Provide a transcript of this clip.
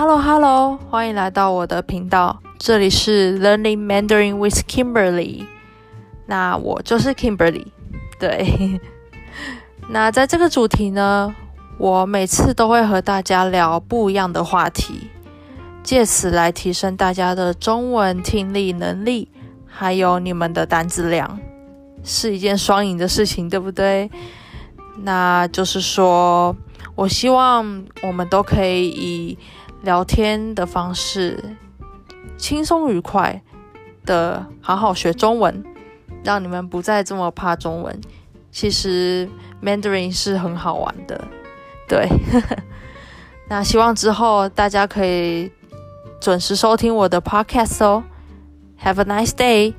Hello Hello，欢迎来到我的频道，这里是 Learning Mandarin with Kimberly。那我就是 Kimberly，对。那在这个主题呢，我每次都会和大家聊不一样的话题，借此来提升大家的中文听力能力，还有你们的单词量，是一件双赢的事情，对不对？那就是说，我希望我们都可以以聊天的方式，轻松愉快的好好学中文，让你们不再这么怕中文。其实 Mandarin 是很好玩的，对。那希望之后大家可以准时收听我的 Podcast 哦。Have a nice day.